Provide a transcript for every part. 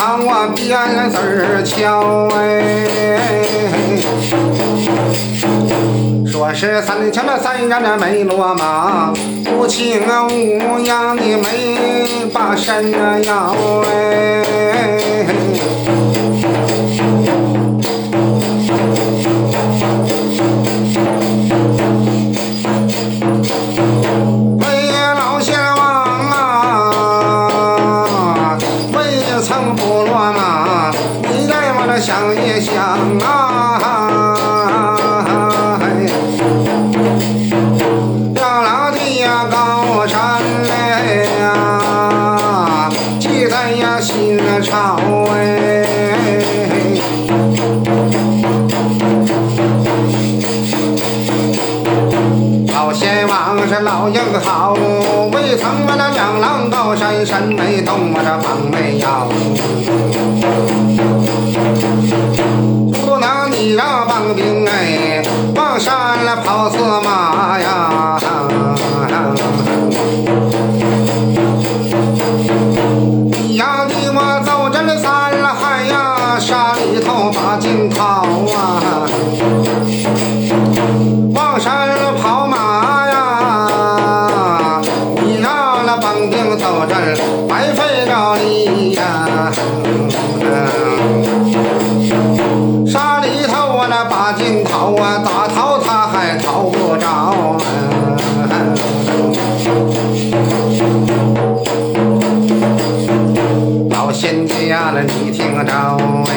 看我辫子儿敲哎，说是三枪那三杆那没落马，无情无义的没把身那摇哎。想一想啊。两老的呀高山嘞呀，记在呀心潮哎。老先王是老英豪，未曾把那两郎高山山没动，我这方没摇。兵哎，往山了跑死马呀！你要的我走这三了海呀，山里头把金掏啊！逃啊，打掏他还逃不着啊！老仙家了，你听着哎。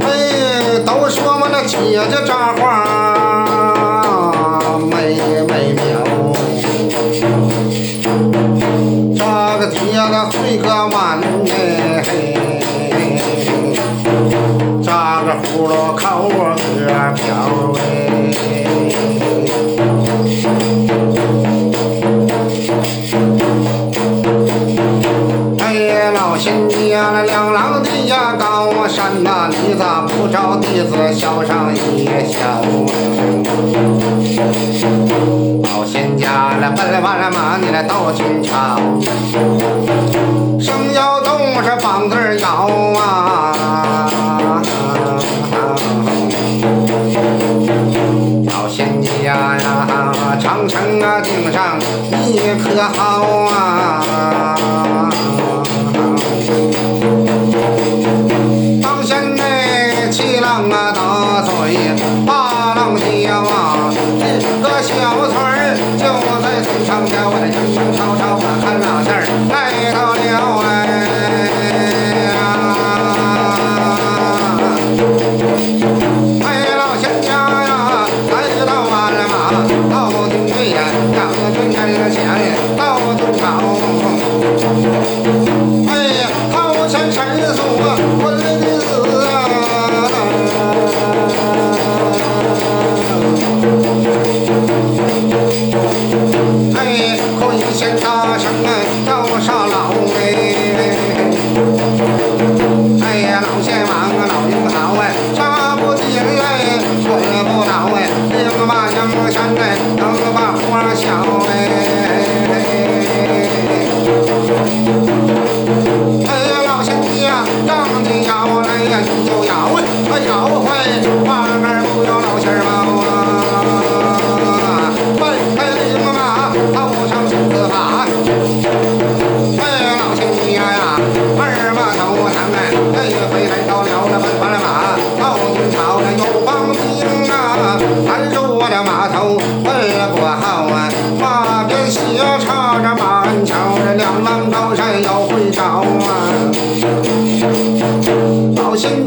哎，都说我那姐姐扎花美美妙，扎个铁个会个弯哎，这个葫芦口个瓢哎。哎呀，老仙家那两郎的呀高山呐，你咋不着弟子笑上一笑？老仙家那奔完了马，你那到军场，生要动是梆子儿摇啊。长城啊顶上你可好啊？当先那七浪啊打嘴八浪叫啊，这个小船儿就在村上漂，我的营营吵吵老先王啊，老英斜插着板桥这两岸高山要会照啊好心